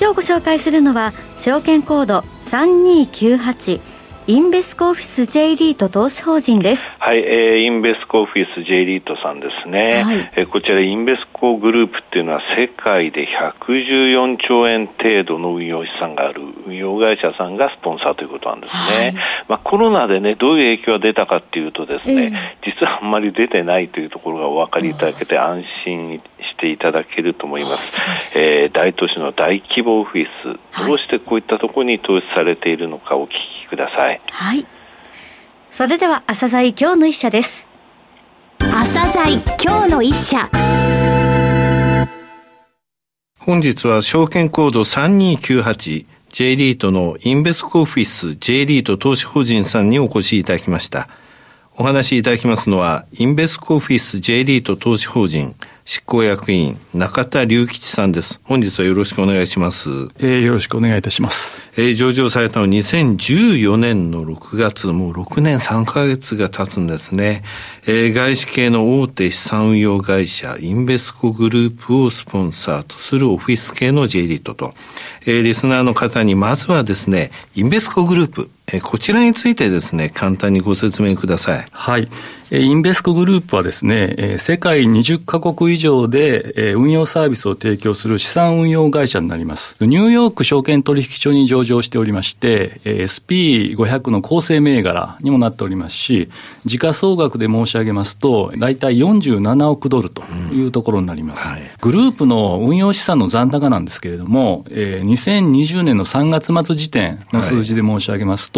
今日ご紹介するのは証券コード3298インベスコオフィス J リート投資法人です。はい、えー、インベスコオフィス J リートさんですね。はい、えー、こちらインベスコグループっていうのは世界で114兆円程度の運用資産がある運用会社さんがスポンサーということなんですね。はい、まあコロナでね、どういう影響が出たかっていうとですね、えー、実はあんまり出てないというところがお分かりいただけて安心していただけると思います。えー、大都市の大規模オフィス、どうしてこういったところに投資されているのかお聞きください。はい。それでは、朝鮮今日の一社です。朝鮮今日の一社。本日は証券コード3298 J リートのインベスコオフィス J リート投資法人さんにお越しいただきました。お話しいただきますのは、インベスコオフィス J リート投資法人執行役員、中田隆吉さんです。本日はよろしくお願いします。えー、よろしくお願いいたします。えー、上場されたのは2014年の6月、もう6年3ヶ月が経つんですね。えー、外資系の大手資産運用会社、インベスコグループをスポンサーとするオフィス系の J リートと、えー、リスナーの方にまずはですね、インベスコグループ、えー、こちらについてですね、簡単にご説明ください。はい。インベスコグループはですね、世界20カ国以上で運用サービスを提供する資産運用会社になります。ニューヨーク証券取引所に上場しておりまして、SP500 の構成銘柄にもなっておりますし、時価総額で申し上げますと、大体47億ドルというところになります。うんはい、グループの運用資産の残高なんですけれども、2020年の3月末時点の数字で申し上げますと、はい、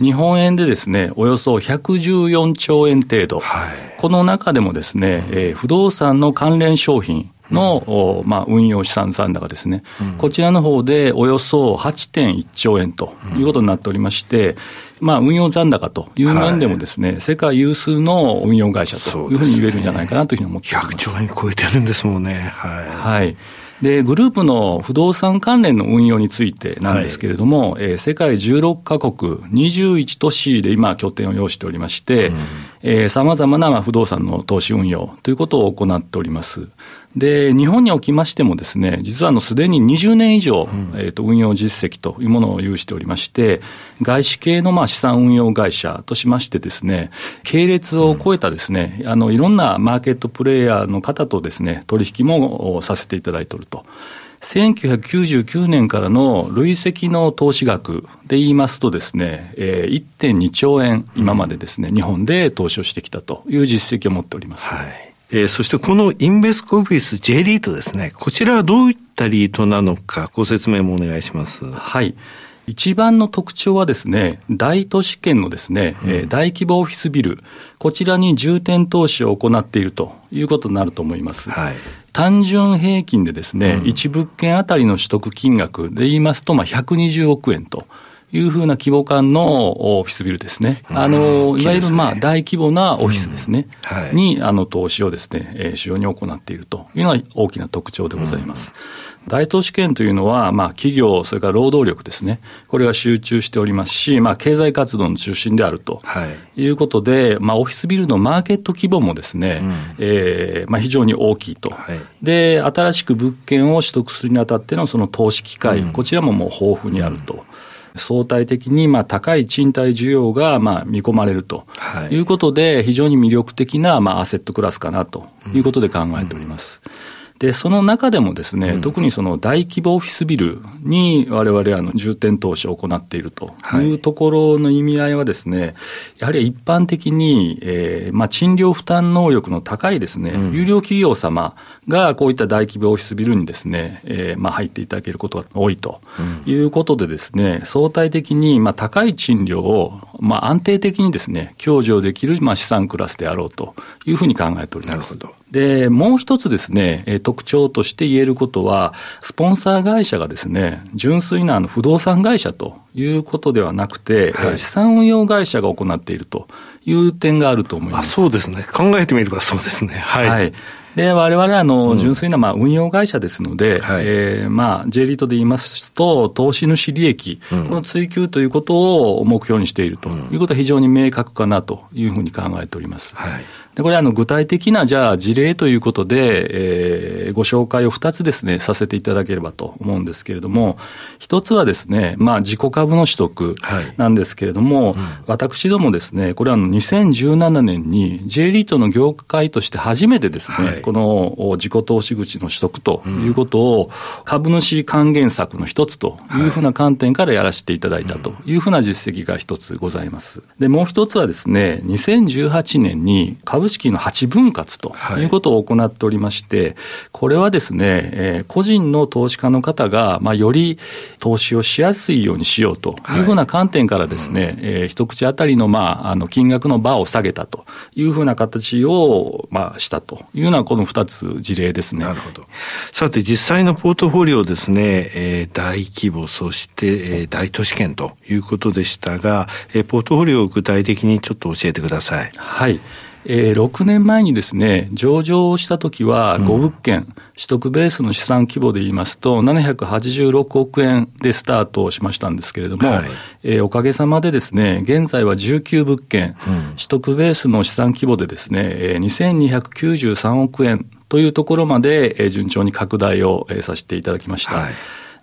日本円でですね、およそ114兆円程度。はい、この中でもですね、えー、不動産の関連商品の、うん、まあ、運用資産残高ですね、うん、こちらの方でおよそ8.1兆円ということになっておりまして、うん、まあ、運用残高という面でもですね、はい、世界有数の運用会社というふうに言えるんじゃないかなというふうに思っています。100兆円超えてるんですもんね。はい。はいで、グループの不動産関連の運用についてなんですけれども、はい、えー、世界16カ国、21都市で今、拠点を要しておりまして、さまざまな不動産の投資運用ということを行っております。で、日本におきましてもですね、実はあのすでに20年以上、うん、えっ、と、運用実績というものを有しておりまして、外資系のまあ資産運用会社としましてですね、系列を超えたですね、うん、あの、いろんなマーケットプレイヤーの方とですね、取引もさせていただいておると。1999年からの累積の投資額で言いますとですね、えー、1.2兆円、今までですね、日本で投資をしてきたという実績を持っております。はいえー、そしてこのインベスコオフィス J リートですね。こちらはどういったリートなのか、ご説明もお願いします。はい。一番の特徴はですね、大都市圏のですね、うん、大規模オフィスビル、こちらに重点投資を行っているということになると思います。はい、単純平均でですね、うん、1物件あたりの取得金額で言いますと、まあ、120億円と。いうふうな規模感のオフィスビルですね。あの、いわゆるまあ大規模なオフィスですね。はい、に、あの、投資をですね、えー、主要に行っていると。いうのは大きな特徴でございます。大都市圏というのは、まあ、企業、それから労働力ですね、これが集中しておりますし、まあ、経済活動の中心であると。い。うことで、はい、まあ、オフィスビルのマーケット規模もですね、うん、えー、まあ、非常に大きいと、はい、で、新しく物件を取得するにあたってのその投資機会、うん、こちらももう豊富にあると。うん相対的にまあ高い賃貸需要がまあ見込まれるとい。うことで、非常に魅力的なまあアセットクラスかなということで考えております。うんで、その中でもですね、うん、特にその大規模オフィスビルに我々あの重点投資を行っているというところの意味合いはですね、やはり一般的に、えー、まあ賃料負担能力の高いですね、うん、有料企業様がこういった大規模オフィスビルにですね、えー、まあ入っていただけることが多いということでですね、相対的にまあ高い賃料をまあ安定的にですね、享受できるまあ資産クラスであろうというふうに考えております。なるほど。で、もう一つですね、特徴として言えることは、スポンサー会社がですね、純粋なあの不動産会社ということではなくて、はい、資産運用会社が行っているという点があると思います。そうですね。考えてみればそうですね。はい。はいで、我々あの、純粋なまあ運用会社ですので、うん、えー、まあ、J リートで言いますと、投資主利益、うん、この追求ということを目標にしていると。いうことは非常に明確かなというふうに考えております。はい。で、これあの具体的なじゃあ事例ということで、えー、ご紹介を2つですね、させていただければと思うんですけれども、1つはですね、まあ自己株の取得なんですけれども、はいうん、私どもですね、これはあの2017年に J リートの業界として初めてですね、はい、この自己投資口の取得ということを株主還元策の一つというふうな観点からやらせていただいたというふうな実績が一つございます。で、もう一つはですね、2018年に株株式の8分割とい。うことを行っておりまして、はい、これはですね、えー、個人の投資家の方が、まあ、より投資をしやすいようにしようというふうな観点からですね、はい、えー、一口当たりの、まあ、あの、金額のバーを下げたというふうな形を、まあ、したというような、この2つ事例ですね。なるほど。さて、実際のポートフォリオですね、えー、大規模、そして、えー、大都市圏ということでしたが、えー、ポートフォリオを具体的にちょっと教えてください。はい。えー、6年前にですね、上場したときは5物件、うん、取得ベースの資産規模で言いますと、786億円でスタートしましたんですけれども、はい、えー、おかげさまでですね、現在は19物件、うん、取得ベースの資産規模でですね、えー、2293億円というところまで、えー、順調に拡大を、えー、させていただきました。はい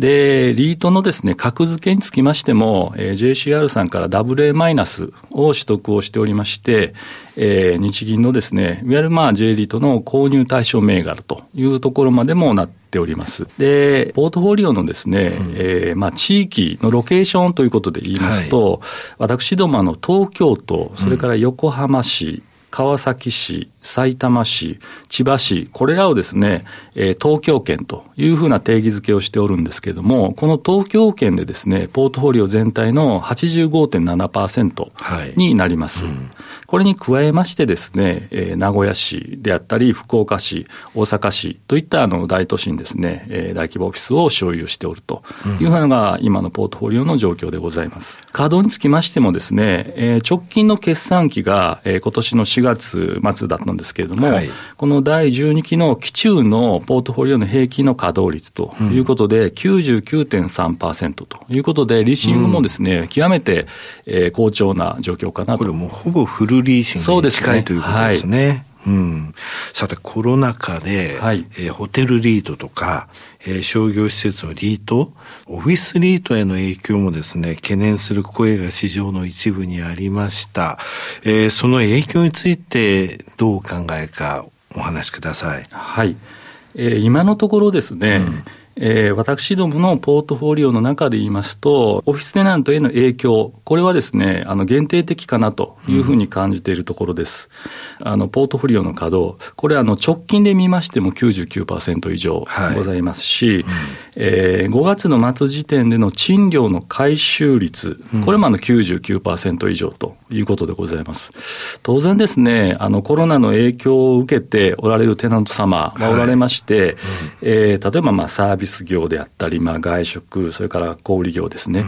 で、リートのですね、格付けにつきましても、えー、JCR さんから AA マイナスを取得をしておりまして、えー、日銀のですね、いわゆるまあ J リートの購入対象銘柄というところまでもなっております。で、ポートフォリオのですね、うん、えー、まあ地域のロケーションということで言いますと、はい、私どもあの東京都、それから横浜市、川崎市、埼玉市、千葉市、これらをですね、えー、東京圏というふうな定義づけをしておるんですけれども、この東京圏でですね、ポートフォリオ全体の85.7%になります。はいうん、これに加えましてですね、えー、名古屋市であったり、福岡市、大阪市といったあの大都市にですね、えー、大規模オフィスを所有しておるというのが今のポートフォリオの状況でございます。稼働につきましてもですね、えー、直近の決算期が、えー、今年の4月末だったんですけれども、はい、この第12期の期中のポートフォリオの平均の稼働率ということで、99.3%ということで、リーシングもですね、うん、極めて、えー、好調な状況かなと。これもほぼフルリーシングに近い、ということですね。うん、さて、コロナ禍で、はい、えー、ホテルリートとか、えー、商業施設のリート、オフィスリートへの影響もですね、懸念する声が市場の一部にありました。えー、その影響についてどうお考えかお話しください。はい。えー、今のところですね、うんえー、私どものポートフォリオの中で言いますと、オフィステナントへの影響、これはですね、あの、限定的かなというふうに感じているところです。うん、あの、ポートフォリオの稼働、これあの、直近で見ましても99%以上ございますし、はいうん、えー、5月の末時点での賃料の回収率、これもあの99%以上ということでございます。当然ですね、あの、コロナの影響を受けておられるテナント様がおられまして、はいうん、えー、例えばまあサービスス業であったり、まあ、外食、それから小売業ですね、うん、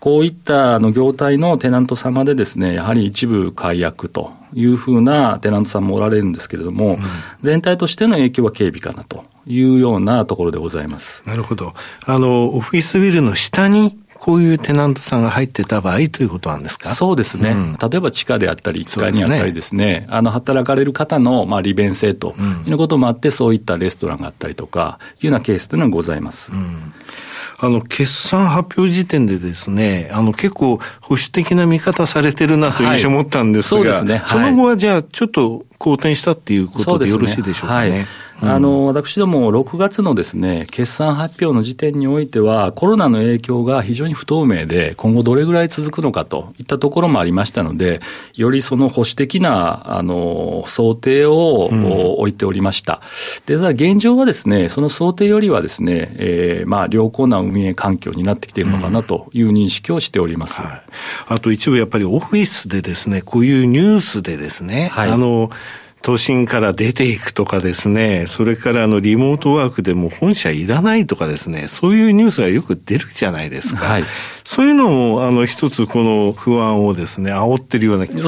こういったあの業態のテナント様でですね、やはり一部解約というふうなテナントさんもおられるんですけれども、うん、全体としての影響は軽微かなというようなところでございます。なるほど。あの、オフィスビルの下にこういうテナントさんが入ってた場合ということなんですか？そうですね、うん、例えば地下であったり、1階にあったりですね、すね。あの働かれる方のまあ利便性ということもあって、そういったレストランがあったりとか、いうようなケースというのはございます。うん。あの、決算発表時点でですね、あの、結構保守的な見方されてるなという印象を持ったんですが、はい、そね。はい、その後はじゃあ、ちょっと好転したっていうことでよろしいでしょうかね？あの、私ども6月のですね、決算発表の時点においては、コロナの影響が非常に不透明で、今後どれぐらい続くのかといったところもありましたので、よりその保守的な、あの、想定を、置いておりました。で、ただ現状はですね、その想定よりはですね、えー、まあ、良好な運営環境になってきているのかなという認識をしております。うんはい、あと一部やっぱりオフィスでですね、こういうニュースでですね、はい、あの、都心から出ていくとかですね、それからあのリモートワークでも本社いらないとかですね、そういうニュースがよく出るじゃないですか。はい、そういうのも、あの、一つこの不安をですね、煽ってるような気に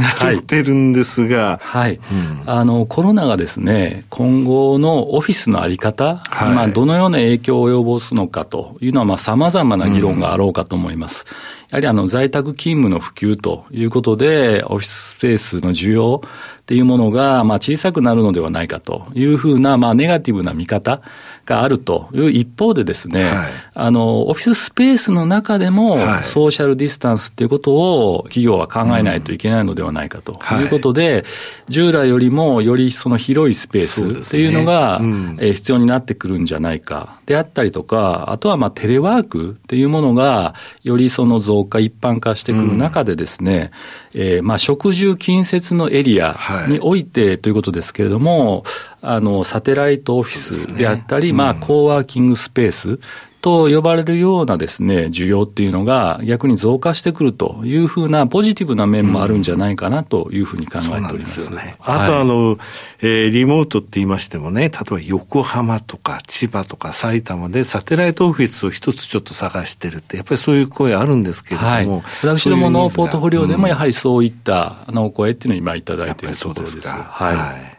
なってるんですが。はい。あの、コロナがですね、今後のオフィスのあり方、はい、まあ、どのような影響を及ぼすのかというのは、まあ、様々な議論があろうかと思います。うんやはりあの在宅勤務の普及ということで、オフィススペースの需要っていうものが、まあ小さくなるのではないかというふうな、まあネガティブな見方があるという一方でですね、はい、あの、オフィススペースの中でも、ソーシャルディスタンスっていうことを企業は考えないといけないのではないかということで、はい、従来よりもよりその広いスペースっていうのが、ね必要になってくるんじゃないかであったりとか、あとはまあテレワークっていうものが、よりその増加、一般化してくる中でですね、うん、えー、まあ食住近接のエリアにおいてということですけれども、あの、サテライトオフィスであったり、ねうん、まあ、コーワーキングスペースと呼ばれるようなですね、需要っていうのが逆に増加してくるというふうなポジティブな面もあるんじゃないかなというふうに考えております。うん、すね。あとあの、はい、えー、リモートって言いましてもね、例えば横浜とか千葉とか埼玉でサテライトオフィスを一つちょっと探してるって、やっぱりそういう声あるんですけれども。はい、私どものポートフォリオでもやはりそういったのお声っていうのを今いただいているところです。ですはい、はい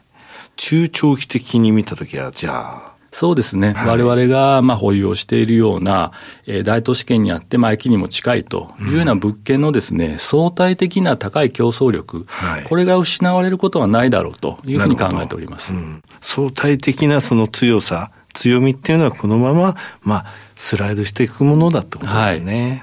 中長期的に見たときは、じゃあ、そうですね。はい、我々が、まあ、保有をしているような、えー、大都市圏にあって、まあ、駅にも近いというような物件のですね、うん、相対的な高い競争力、はい、これが失われることはないだろうというふうに考えております。うん、相対的なその強さ、強みっていうのはこのまま、まあ、スライドしていくものだってことですね。はい、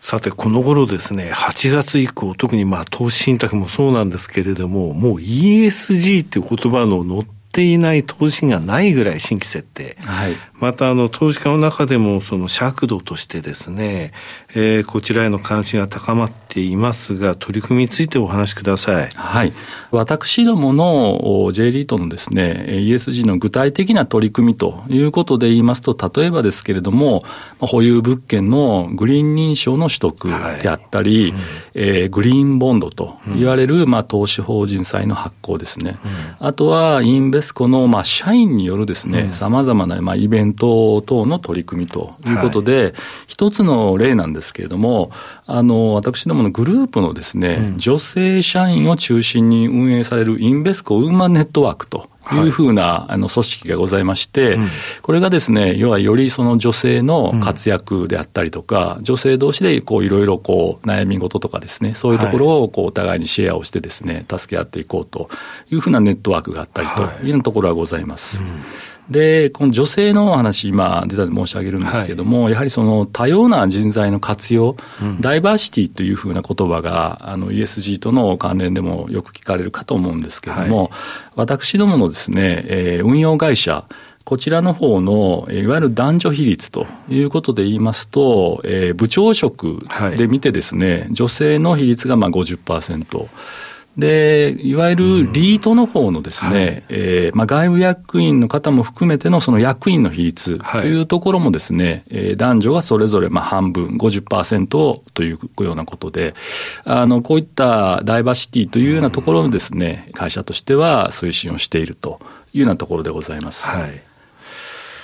さて、この頃ですね、8月以降、特にまあ、投資信託もそうなんですけれども、もう ESG っていう言葉の乗っていない投資がないぐらい新規設定。はい。また、あの、投資家の中でも、その尺度としてですね、えー、こちらへの関心が高まっていますが、取り組みについてお話しください。はい。私どもの J リートのですね、ESG の具体的な取り組みということで言いますと、例えばですけれども、保有物件のグリーン認証の取得であったり、はいうん、えー、グリーンボンドと言われる、まあ、投資法人債の発行ですね。うん、あとは、インベスコの、まあ、社員によるですね、さまざまな、まあ、イベント等の取り組みということで、はい、一つの例なんですけれども、あの、私どものグループのですね、うん、女性社員を中心に運営されるインベスコウーマンネットワークとい。うふうな、あの組織がございまして、これがですね、要はよりその女性の活躍であったりとか、女性同士でこういろいろこう悩み事とかですね、そういうところをこうお互いにシェアをしてですね、助け合っていこうというふうなネットワークがあったりとい。うようなところはございます。で、この女性のお話、今出たで申し上げるんですけども、はい、やはりその多様な人材の活用、うん、ダイバーシティというふうな言葉が、あの ESG との関連でもよく聞かれるかと思うんですけれども、はい、私どものですね、えー、運用会社、こちらの方の、いわゆる男女比率ということで言いますと、えー、部長職で見てですね、はい、女性の比率がまあ50%、で、いわゆるリートの方のですね、うんはい、えー、まあ、外部役員の方も含めてのその役員の比率というところもですね、はい、えー、男女がそれぞれまあ半分、50%というようなことで、あの、こういったダイバーシティというようなところのですね、会社としては推進をしているというようなところでございます。はい。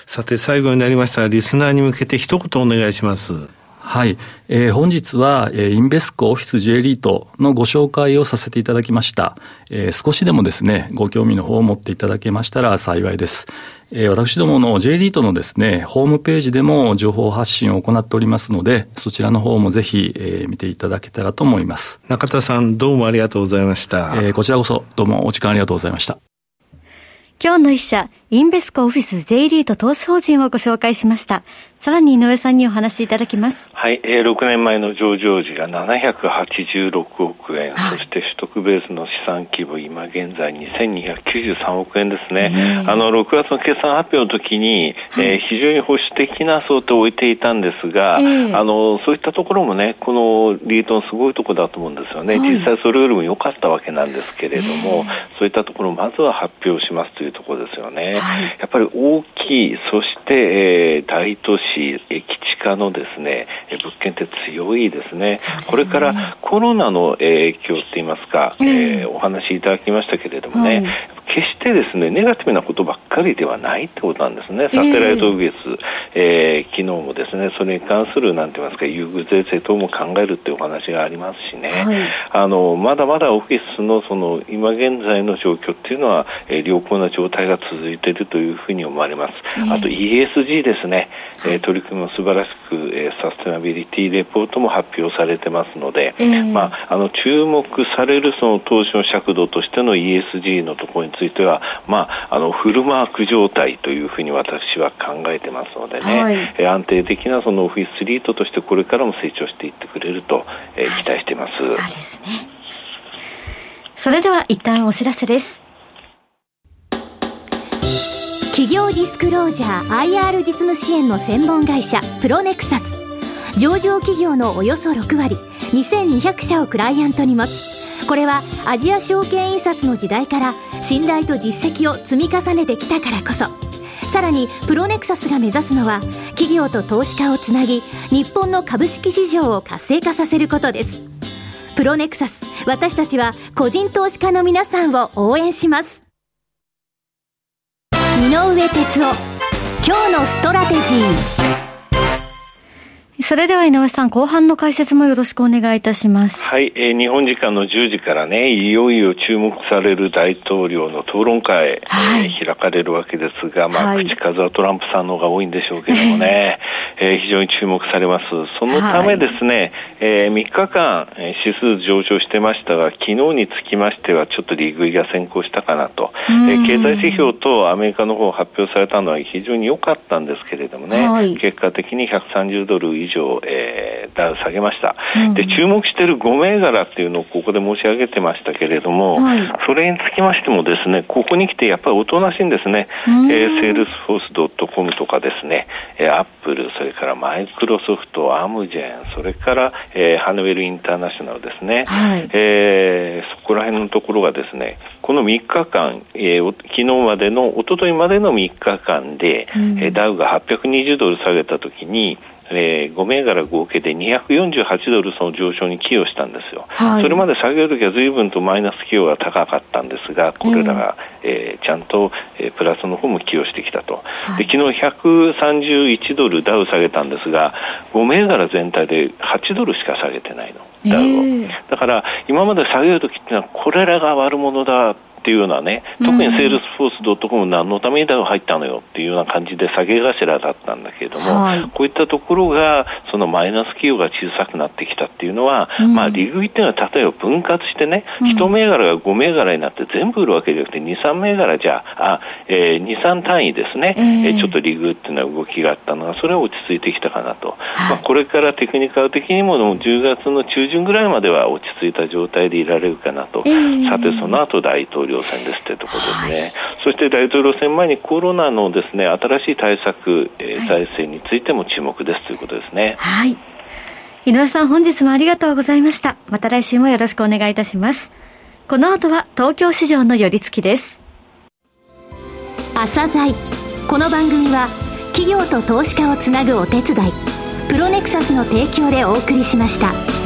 さて、最後になりましたリスナーに向けて一言お願いします。はい。えー、本日は、えー、インベスコオフィス J リートのご紹介をさせていただきました。えー、少しでもですね、ご興味の方を持っていただけましたら幸いです。えー、私どもの J リートのですね、ホームページでも情報発信を行っておりますので、そちらの方もぜひ、えー、見ていただけたらと思います。中田さん、どうもありがとうございました。えー、こちらこそ、どうもお時間ありがとうございました。今日の一社、インベスコオフィス J リート投資法人をご紹介しました。さらに井上さんにお話しいただきます。はい、えー、6年前の上場時が786億円、はい、そして取得ベースの資産規模、今現在2293億円ですね。あの、6月の決算発表の時に、はい、えー、非常に保守的な想定を置いていたんですが、えー、あの、そういったところもね、このリートのすごいところだと思うんですよね。はい、実際それよりも良かったわけなんですけれども、えー、そういったところをまずは発表しますというところですよね。はい、やっぱり大きい、そして、えー、大都市、駅地下のですね、物件って強いですね。すね。これからコロナの影響って言いますか、えー、お話しいただきましたけれどもね、はい。決してですねネガティブなことばっかりではないってことなんですね、サテライトウイルス、えー、昨日もですねそれに関するなんて言いますか優遇税制等も考えるっていうお話がありますしね、はい、あのまだまだオフィスのその今現在の状況っていうのは、えー、良好な状態が続いているというふうに思われます。あと ESG ですね、えー、取り組みも素晴らしく、えー、サステナビリティレポートも発表されてますので、まあ、あの注目されるその投資の尺度としての ESG のところについては、まあ、あのフルマーク状態というふうに私は考えてますのでね、はい、安定的なそのオフィスリートとしてこれからも成長していってくれると、えー、期待しています。そうですね。それでは一旦お知らせです。企業ディスクロージャー IR 実務支援の専門会社プロネクサス上場企業のおよそ6割2200社をクライアントに持つこれはアジア証券印刷の時代から信頼と実績を積み重ねてきたからこそ。さらにプロネクサスが目指すのは企業と投資家をつなぎ日本の株式市場を活性化させることです。プロネクサス私たちは個人投資家の皆さんを応援します。井上哲夫今日のストラテジー。それでは井上さん、後半の解説もよろしくお願いいたします。はい、えー、日本時間の10時からね、いよいよ注目される大統領の討論会、はい、えー、開かれるわけですが、まあ、はい、口数はトランプさんの方が多いんでしょうけどもね、えー、非常に注目されます。そのためですね、はい、えー、3日間、指数上昇してましたが、昨日につきましては、ちょっと利食いが先行したかなと。えー、経済指標とアメリカの方発表されたのは非常に良かったんですけれどもね、はい、結果的に130ドル以上、えー、ダウ下げました。うん、で、注目している5銘柄っていうのをここで申し上げてましたけれども、はい、それにつきましてもですね、ここに来てやっぱりおとなしいんですね。えー、セールスフォース .com とかですね、えー、アップル、それれからマイクロソフト、アムジェン、それから、えー、ハネウェルインターナショナルですね、はい、えー、そこら辺のところがですね、この3日間、えー、昨日までの、一昨日までの3日間で、うん、えダウが820ドル下げたときに、えー、5銘柄合計で248ドルその上昇に寄与したんですよ、はい、それまで下げるときは随分とマイナス寄与が高かったんですが、これらが、えー、ちゃんと、えー、プラスの方も寄与してきたと、はい、で昨日131ドルダウ下げたんですが、5銘柄全体で8ドルしか下げてないの。ダウをだから今まで下げるときっていうのはこれらが悪者だっていうようなね、特にセールスフォース .com 何のためにダウ入ったのよっていうような感じで下げ頭だったんだけれども、はい、こういったところが、そのマイナス企業が小さくなってきたっていうのは、うん、まあ、利食いっていうのは例えば分割してね、1銘柄が5銘柄になって全部売るわけじゃなくて、2、3銘柄じゃあ、えー、2、3単位ですね、えー、ちょっと利食いっていうのは動きがあったのが、それは落ち着いてきたかなと。はい、まあ、これからテクニカル的にも10月の中旬ぐらいまでは落ち着いた状態でいられるかなと。えー、さて、その後大統領選ですってところですね、はい、そして大統領選前にコロナのですね新しい対策、えー、財政についても注目ですということですね。はい。井上さん本日もありがとうございました。また来週もよろしくお願いいたします。この後は東京市場の寄り付きです。朝鮮この番組は企業と投資家をつなぐお手伝いプロネクサスの提供でお送りしました。